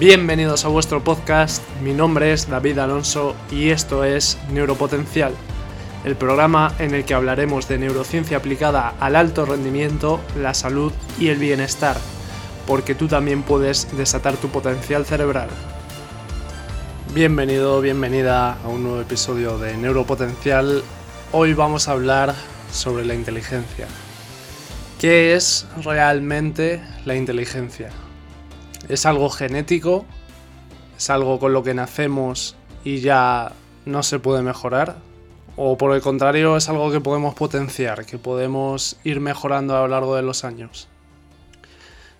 Bienvenidos a vuestro podcast, mi nombre es David Alonso y esto es Neuropotencial, el programa en el que hablaremos de neurociencia aplicada al alto rendimiento, la salud y el bienestar, porque tú también puedes desatar tu potencial cerebral. Bienvenido, bienvenida a un nuevo episodio de Neuropotencial. Hoy vamos a hablar sobre la inteligencia. ¿Qué es realmente la inteligencia? ¿Es algo genético? ¿Es algo con lo que nacemos y ya no se puede mejorar? ¿O por el contrario es algo que podemos potenciar, que podemos ir mejorando a lo largo de los años?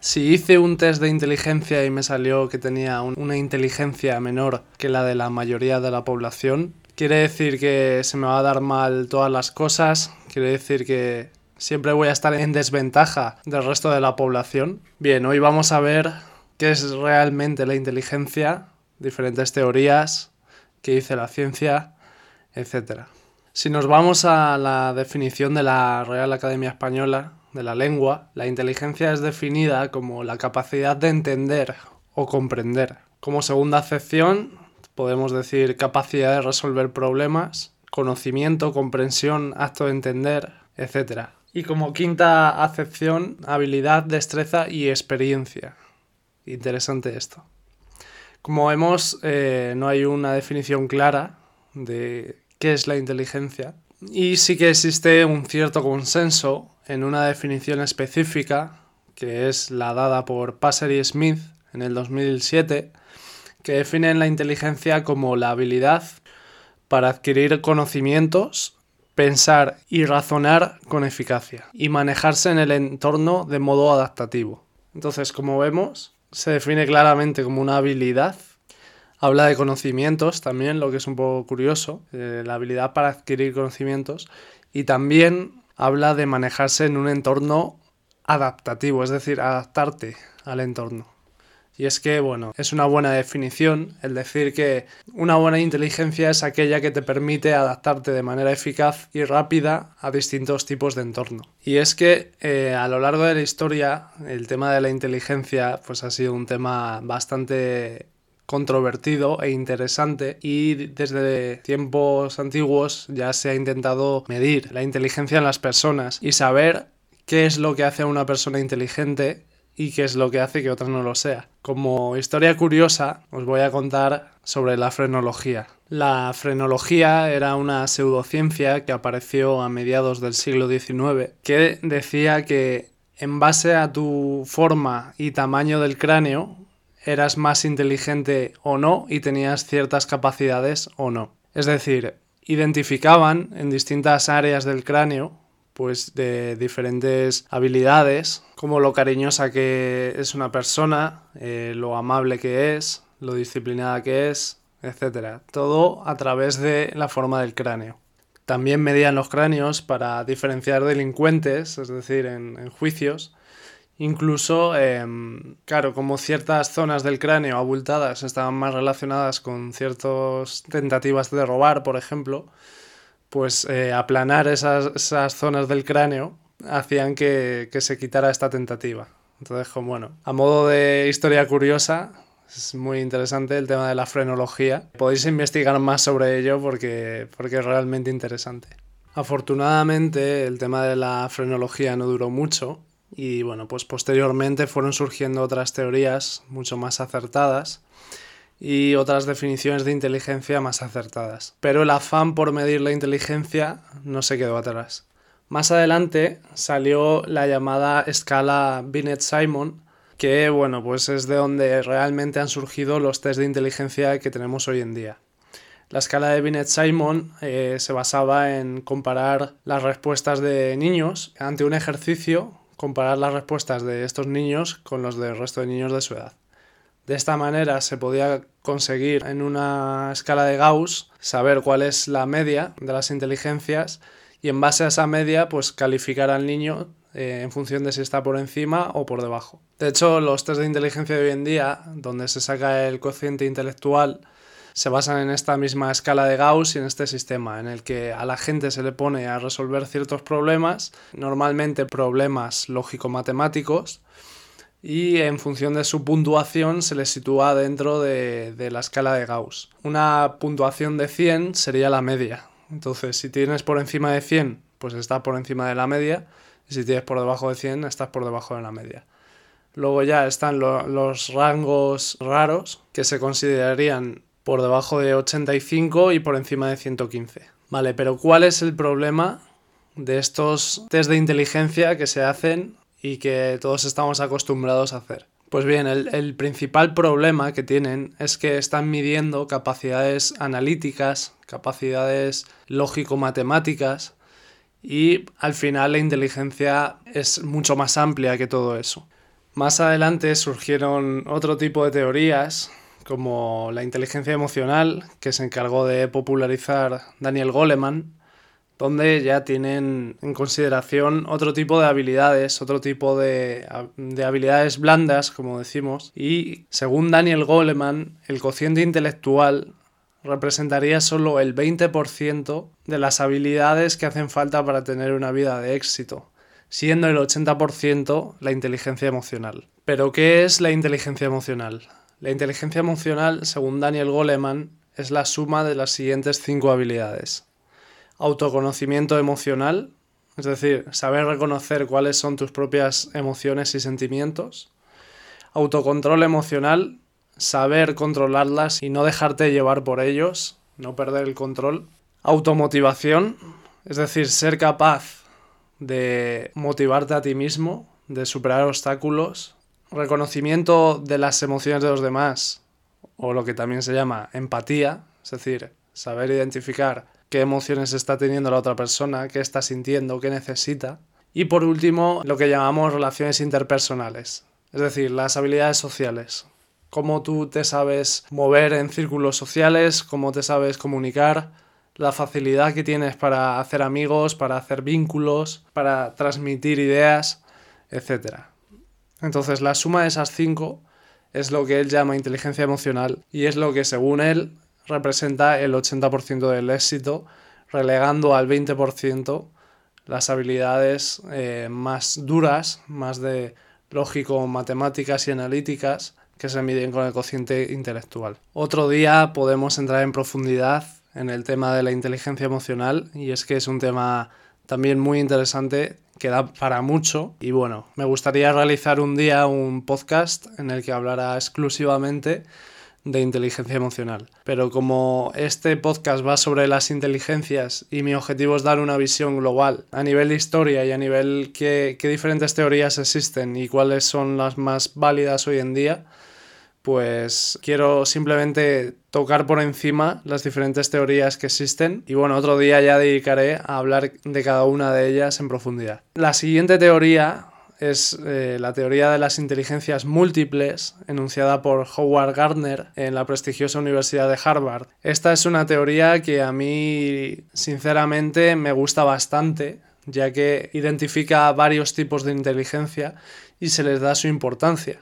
Si hice un test de inteligencia y me salió que tenía una inteligencia menor que la de la mayoría de la población, quiere decir que se me va a dar mal todas las cosas, quiere decir que siempre voy a estar en desventaja del resto de la población. Bien, hoy vamos a ver qué es realmente la inteligencia, diferentes teorías, qué dice la ciencia, etc. Si nos vamos a la definición de la Real Academia Española de la lengua, la inteligencia es definida como la capacidad de entender o comprender. Como segunda acepción, podemos decir capacidad de resolver problemas, conocimiento, comprensión, acto de entender, etc. Y como quinta acepción, habilidad, destreza y experiencia. Interesante esto. Como vemos, eh, no hay una definición clara de qué es la inteligencia. Y sí que existe un cierto consenso en una definición específica, que es la dada por Passer y Smith en el 2007, que definen la inteligencia como la habilidad para adquirir conocimientos pensar y razonar con eficacia y manejarse en el entorno de modo adaptativo. Entonces, como vemos, se define claramente como una habilidad. Habla de conocimientos también, lo que es un poco curioso, eh, la habilidad para adquirir conocimientos. Y también habla de manejarse en un entorno adaptativo, es decir, adaptarte al entorno. Y es que, bueno, es una buena definición el decir que una buena inteligencia es aquella que te permite adaptarte de manera eficaz y rápida a distintos tipos de entorno. Y es que eh, a lo largo de la historia el tema de la inteligencia pues ha sido un tema bastante controvertido e interesante y desde tiempos antiguos ya se ha intentado medir la inteligencia en las personas y saber qué es lo que hace a una persona inteligente y qué es lo que hace que otra no lo sea. Como historia curiosa, os voy a contar sobre la frenología. La frenología era una pseudociencia que apareció a mediados del siglo XIX que decía que en base a tu forma y tamaño del cráneo eras más inteligente o no y tenías ciertas capacidades o no. Es decir, identificaban en distintas áreas del cráneo pues de diferentes habilidades, como lo cariñosa que es una persona, eh, lo amable que es, lo disciplinada que es, etc. Todo a través de la forma del cráneo. También medían los cráneos para diferenciar delincuentes, es decir, en, juicios. Incluso, em, claro, como ciertas zonas del cráneo abultadas estaban más relacionadas con ciertas tentativas de robar, por ejemplo, pues eh, aplanar esas, zonas del cráneo hacían que, se quitara esta tentativa. Entonces, bueno, a modo de historia curiosa, es muy interesante el tema de la frenología. Podéis investigar más sobre ello porque, porque es realmente interesante. Afortunadamente, el tema de la frenología no duró mucho y bueno, pues posteriormente fueron surgiendo otras teorías mucho más acertadas y otras definiciones de inteligencia más acertadas. Pero el afán por medir la inteligencia no se quedó atrás. Más adelante salió la llamada escala Binet-Simon, que bueno, pues es de donde realmente han surgido los test de inteligencia que tenemos hoy en día. La escala de Binet-Simon eh, se basaba en comparar las respuestas de niños ante un ejercicio, comparar las respuestas de estos niños con los del resto de niños de su edad. De esta manera se podía conseguir en una escala de Gauss saber cuál es la media de las inteligencias y en base a esa media pues calificar al niño eh, en función de si está por encima o por debajo. De hecho, los test de inteligencia de hoy en día, donde se saca el cociente intelectual, se basan en esta misma escala de Gauss y en este sistema, en el que a la gente se le pone a resolver ciertos problemas, normalmente problemas lógico-matemáticos, y en función de su puntuación se les sitúa dentro de, de la escala de Gauss. Una puntuación de 100 sería la media. Entonces, si tienes por encima de 100, pues estás por encima de la media, y si tienes por debajo de 100, estás por debajo de la media. Luego ya están los rangos raros, que se considerarían por debajo de 85 y por encima de 115. Vale, pero ¿cuál es el problema de estos test de inteligencia que se hacen y que todos estamos acostumbrados a hacer? Pues bien, el, principal problema que tienen es que están midiendo capacidades analíticas, capacidades lógico-matemáticas, y al final la inteligencia es mucho más amplia que todo eso. Más adelante surgieron otro tipo de teorías, como la inteligencia emocional, que se encargó de popularizar Daniel Goleman, donde ya tienen en consideración otro tipo de habilidades, otro tipo de, de, habilidades blandas, como decimos, y según Daniel Goleman, el cociente intelectual representaría solo el 20% de las habilidades que hacen falta para tener una vida de éxito siendo el 80% la inteligencia emocional. Pero ¿qué es la inteligencia emocional? La inteligencia emocional, según Daniel Goleman, es la suma de las siguientes cinco habilidades. Autoconocimiento emocional, es decir, saber reconocer cuáles son tus propias emociones y sentimientos. Autocontrol emocional, saber controlarlas y no dejarte llevar por ellos, no perder el control. Automotivación, es decir, ser capaz de motivarte a ti mismo, de superar obstáculos, reconocimiento de las emociones de los demás, o lo que también se llama empatía, es decir, saber identificar qué emociones está teniendo la otra persona, qué está sintiendo, qué necesita. Y por último, lo que llamamos relaciones interpersonales, es decir, las habilidades sociales. Cómo tú te sabes mover en círculos sociales, cómo te sabes comunicar, la facilidad que tienes para hacer amigos, para hacer vínculos, para transmitir ideas, etc. Entonces la suma de esas cinco es lo que él llama inteligencia emocional y es lo que según él representa el 80% del éxito, relegando al 20% las habilidades eh, más duras, más de lógico, matemáticas y analíticas que se miden con el cociente intelectual. Otro día podemos entrar en profundidad en el tema de la inteligencia emocional y es que es un tema también muy interesante que da para mucho y bueno, me gustaría realizar un día un podcast en el que hablara exclusivamente de inteligencia emocional. Pero como este podcast va sobre las inteligencias y mi objetivo es dar una visión global a nivel de historia y a nivel qué, qué diferentes teorías existen y cuáles son las más válidas hoy en día, pues quiero simplemente tocar por encima las diferentes teorías que existen y bueno, otro día ya dedicaré a hablar de cada una de ellas en profundidad. La siguiente teoría es eh, la teoría de las inteligencias múltiples, enunciada por Howard Gardner en la prestigiosa Universidad de Harvard. Esta es una teoría que a mí sinceramente me gusta bastante, ya que identifica varios tipos de inteligencia y se les da su importancia.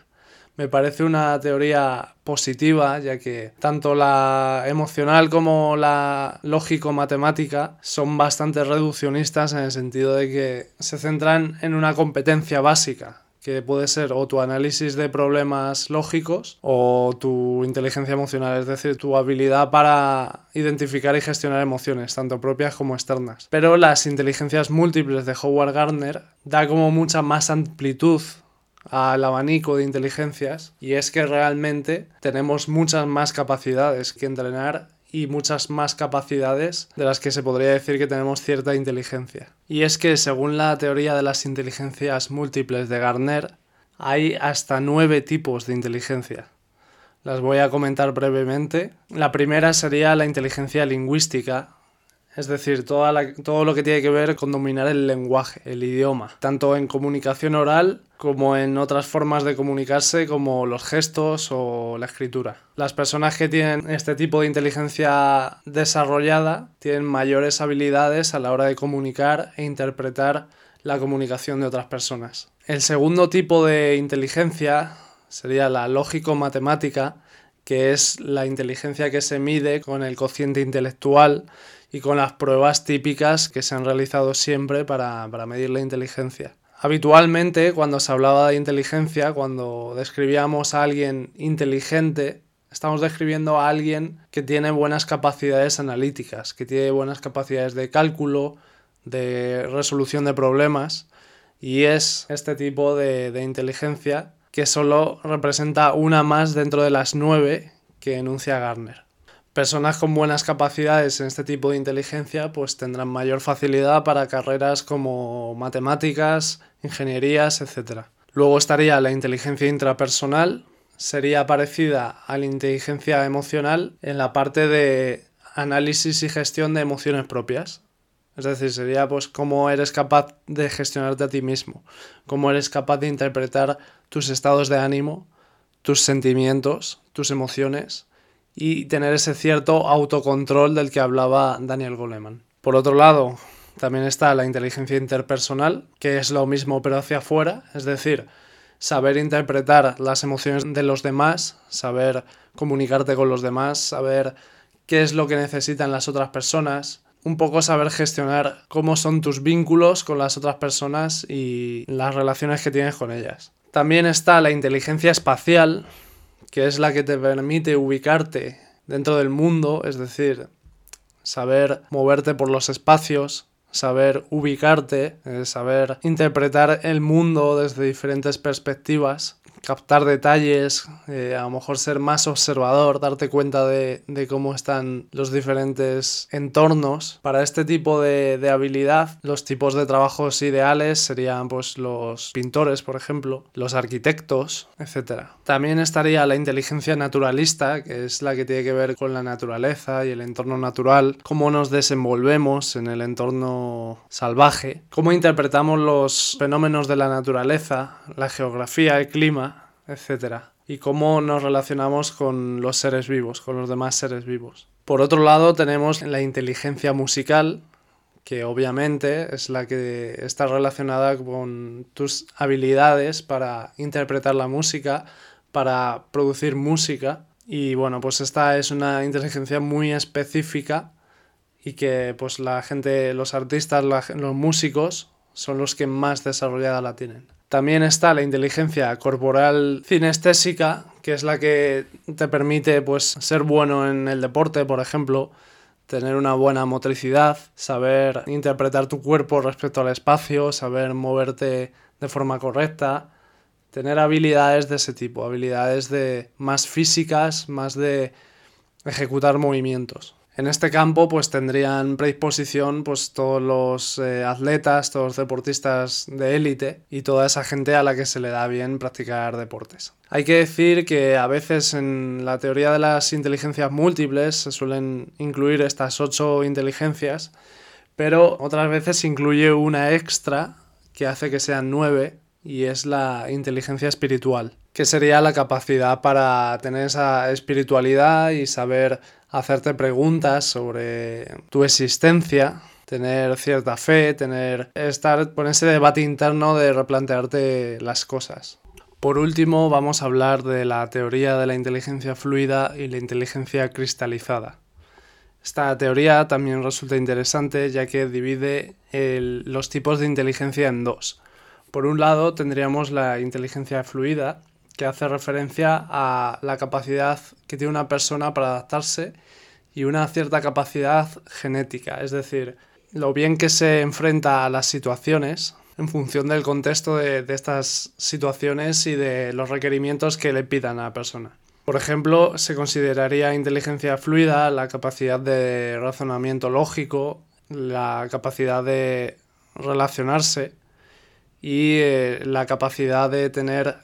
Me parece una teoría positiva, ya que tanto la emocional como la lógico-matemática son bastante reduccionistas en el sentido de que se centran en una competencia básica, que puede ser o tu análisis de problemas lógicos o tu inteligencia emocional, es decir, tu habilidad para identificar y gestionar emociones, tanto propias como externas. Pero las inteligencias múltiples de Howard Gardner da como mucha más amplitud al abanico de inteligencias y es que realmente tenemos muchas más capacidades que entrenar y muchas más capacidades de las que se podría decir que tenemos cierta inteligencia. Y es que según la teoría de las inteligencias múltiples de Garner, hay hasta nueve tipos de inteligencia. Las voy a comentar brevemente. La primera sería la inteligencia lingüística, es decir, todo lo que tiene que ver con dominar el lenguaje, el idioma, tanto en comunicación oral como en otras formas de comunicarse como los gestos o la escritura. Las personas que tienen este tipo de inteligencia desarrollada tienen mayores habilidades a la hora de comunicar e interpretar la comunicación de otras personas. El segundo tipo de inteligencia sería la lógico-matemática, que es la inteligencia que se mide con el cociente intelectual y con las pruebas típicas que se han realizado siempre para, medir la inteligencia. Habitualmente, cuando se hablaba de inteligencia, cuando describíamos a alguien inteligente, estamos describiendo a alguien que tiene buenas capacidades analíticas, que tiene buenas capacidades de cálculo, de resolución de problemas, y es este tipo de, de inteligencia que solo representa una más dentro de las nueve que enuncia Garner. Personas con buenas capacidades en este tipo de inteligencia pues tendrán mayor facilidad para carreras como matemáticas, ingenierías, etc. Luego estaría la inteligencia intrapersonal, sería parecida a la inteligencia emocional en la parte de análisis y gestión de emociones propias. Es decir, sería pues cómo eres capaz de gestionarte a ti mismo, cómo eres capaz de interpretar tus estados de ánimo, tus sentimientos, tus emociones y tener ese cierto autocontrol del que hablaba Daniel Goleman. Por otro lado, también está la inteligencia interpersonal, que es lo mismo pero hacia afuera, es decir, saber interpretar las emociones de los demás, saber comunicarte con los demás, saber qué es lo que necesitan las otras personas, un poco saber gestionar cómo son tus vínculos con las otras personas y las relaciones que tienes con ellas. También está la inteligencia espacial, que es la que te permite ubicarte dentro del mundo, es decir, saber moverte por los espacios, saber ubicarte, saber interpretar el mundo desde diferentes perspectivas captar detalles, eh, a lo mejor ser más observador, darte cuenta de, cómo están los diferentes entornos. Para este tipo de, habilidad, los tipos de trabajos ideales serían pues los pintores, por ejemplo, los arquitectos, etc. También estaría la inteligencia naturalista, que es la que tiene que ver con la naturaleza y el entorno natural, cómo nos desenvolvemos en el entorno salvaje, cómo interpretamos los fenómenos de la naturaleza, la geografía, el clima, etc. Y cómo nos relacionamos con los seres vivos, con los demás seres vivos. Por otro lado, tenemos la inteligencia musical, que obviamente es la que está relacionada con tus habilidades para interpretar la música, para producir música. Y bueno, pues esta es una inteligencia muy específica y que pues la gente, los artistas, los músicos son los que más desarrollada la tienen. También está la inteligencia corporal cinestésica, que es la que te permite pues, ser bueno en el deporte, por ejemplo, tener una buena motricidad, saber interpretar tu cuerpo respecto al espacio, saber moverte de forma correcta, tener habilidades de ese tipo, habilidades de más físicas, más de ejecutar movimientos. En este campo pues tendrían predisposición pues todos los eh, atletas, todos los deportistas de élite y toda esa gente a la que se le da bien practicar deportes. Hay que decir que a veces en la teoría de las inteligencias múltiples se suelen incluir estas ocho inteligencias, pero otras veces se incluye una extra que hace que sean nueve y es la inteligencia espiritual, que sería la capacidad para tener esa espiritualidad y saber hacerte preguntas sobre tu existencia, tener cierta fe, tener estar con ese debate interno de replantearte las cosas. Por último, vamos a hablar de la teoría de la inteligencia fluida y la inteligencia cristalizada. Esta teoría también resulta interesante ya que divide los tipos de inteligencia en dos. Por un lado tendríamos la inteligencia fluida, que hace referencia a la capacidad que tiene una persona para adaptarse y una cierta capacidad genética, es decir, lo bien que se enfrenta a las situaciones en función del contexto de, estas situaciones y de los requerimientos que le pidan a la persona. Por ejemplo, se consideraría inteligencia fluida la capacidad de razonamiento lógico, la capacidad de relacionarse y eh, la capacidad de tener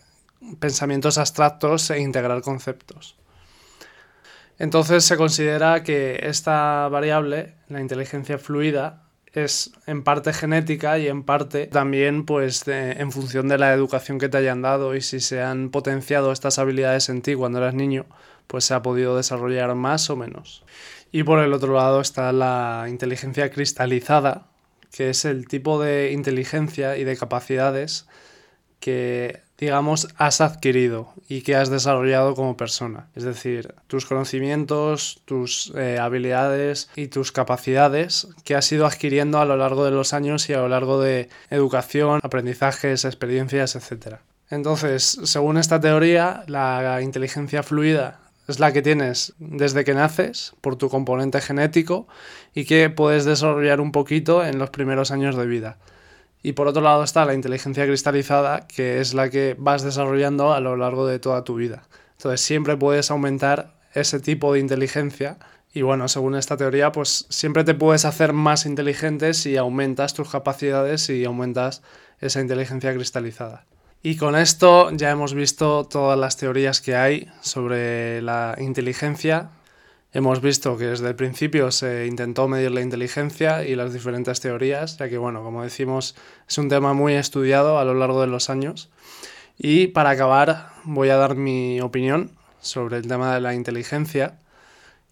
pensamientos abstractos e integrar conceptos. Entonces se considera que esta variable, la inteligencia fluida, es en parte genética y en parte también pues en función de la educación que te hayan dado y si se han potenciado estas habilidades en ti cuando eras niño, pues se ha podido desarrollar más o menos. Y por el otro lado está la inteligencia cristalizada, que es el tipo de inteligencia y de capacidades que digamos, has adquirido y que has desarrollado como persona. Es decir, tus conocimientos, tus eh, habilidades y tus capacidades que has ido adquiriendo a lo largo de los años y a lo largo de educación, aprendizajes, experiencias, etc. Entonces, según esta teoría, la inteligencia fluida es la que tienes desde que naces por tu componente genético y que puedes desarrollar un poquito en los primeros años de vida. Y por otro lado está la inteligencia cristalizada, que es la que vas desarrollando a lo largo de toda tu vida. Entonces siempre puedes aumentar ese tipo de inteligencia y bueno, según esta teoría, pues siempre te puedes hacer más inteligente si aumentas tus capacidades y aumentas esa inteligencia cristalizada. Y con esto ya hemos visto todas las teorías que hay sobre la inteligencia, Hemos visto que desde el principio se intentó medir la inteligencia y las diferentes teorías, ya que, bueno, como decimos, es un tema muy estudiado a lo largo de los años. Y para acabar, voy a dar mi opinión sobre el tema de la inteligencia.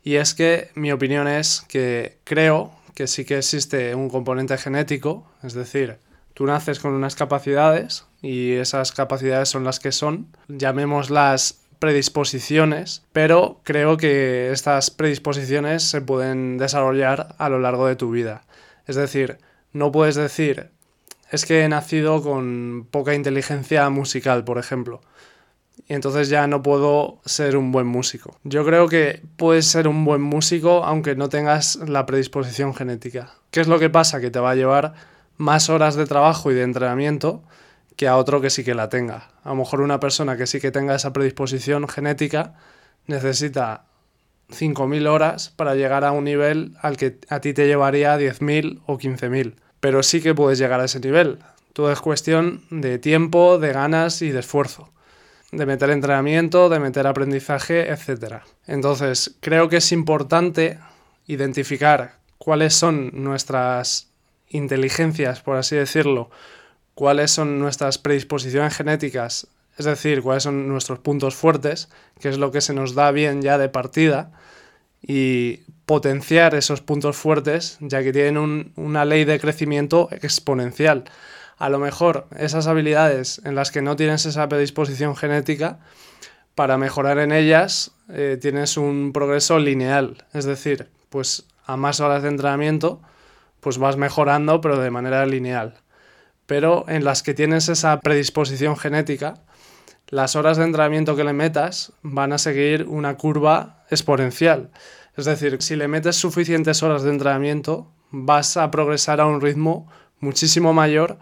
Y es que mi opinión es que creo que sí que existe un componente genético, es decir, tú naces con unas capacidades y esas capacidades son las que son, llamémoslas predisposiciones, pero creo que estas predisposiciones se pueden desarrollar a lo largo de tu vida. Es decir, no puedes decir, es que he nacido con poca inteligencia musical, por ejemplo, y entonces ya no puedo ser un buen músico. Yo creo que puedes ser un buen músico aunque no tengas la predisposición genética. ¿Qué es lo que pasa? Que te va a llevar más horas de trabajo y de entrenamiento que a otro que sí que la tenga. A lo mejor una persona que sí que tenga esa predisposición genética necesita 5.000 horas para llegar a un nivel al que a ti te llevaría 10.000 o 15.000. Pero sí que puedes llegar a ese nivel. Todo es cuestión de tiempo, de ganas y de esfuerzo. De meter entrenamiento, de meter aprendizaje, etc. Entonces, creo que es importante identificar cuáles son nuestras inteligencias, por así decirlo, cuáles son nuestras predisposiciones genéticas, es decir, cuáles son nuestros puntos fuertes, que es lo que se nos da bien ya de partida, y potenciar esos puntos fuertes, ya que tienen una ley de crecimiento exponencial. A lo mejor esas habilidades en las que no tienes esa predisposición genética, para mejorar en ellas eh, tienes un progreso lineal, es decir, pues a más horas de entrenamiento, pues vas mejorando, pero de manera lineal pero en las que tienes esa predisposición genética, las horas de entrenamiento que le metas van a seguir una curva exponencial. Es decir, si le metes suficientes horas de entrenamiento, vas a progresar a un ritmo muchísimo mayor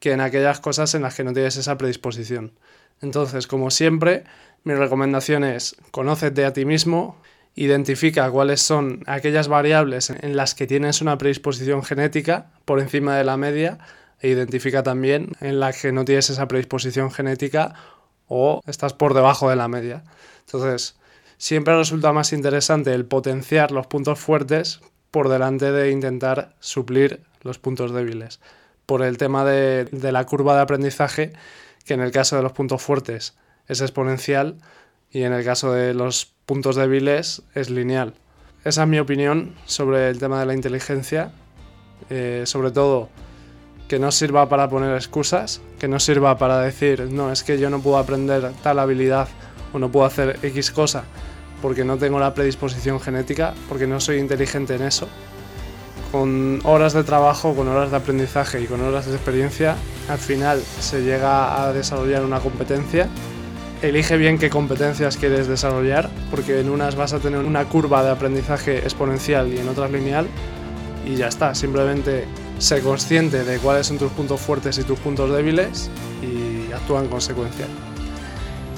que en aquellas cosas en las que no tienes esa predisposición. Entonces, como siempre, mi recomendación es conócete a ti mismo, identifica cuáles son aquellas variables en las que tienes una predisposición genética por encima de la media e identifica también en la que no tienes esa predisposición genética o estás por debajo de la media. Entonces, siempre resulta más interesante el potenciar los puntos fuertes por delante de intentar suplir los puntos débiles. Por el tema de, de la curva de aprendizaje, que en el caso de los puntos fuertes es exponencial y en el caso de los puntos débiles es lineal. Esa es mi opinión sobre el tema de la inteligencia. Eh, sobre todo que no sirva para poner excusas, que no sirva para decir, no, es que yo no puedo aprender tal habilidad o no puedo hacer X cosa porque no tengo la predisposición genética, porque no soy inteligente en eso. Con horas de trabajo, con horas de aprendizaje y con horas de experiencia, al final se llega a desarrollar una competencia. Elige bien qué competencias quieres desarrollar, porque en unas vas a tener una curva de aprendizaje exponencial y en otras lineal, y ya está, simplemente sé consciente de cuáles son tus puntos fuertes y tus puntos débiles y actúa en consecuencia.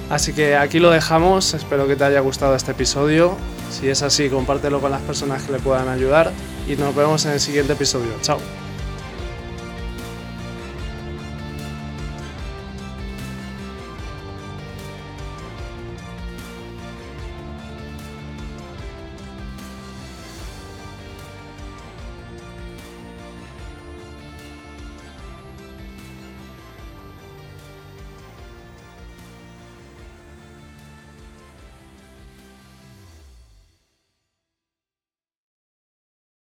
Así que aquí lo dejamos, espero que te haya gustado este episodio. Si es así, compártelo con las personas que le puedan ayudar y nos vemos en el siguiente episodio. Chao.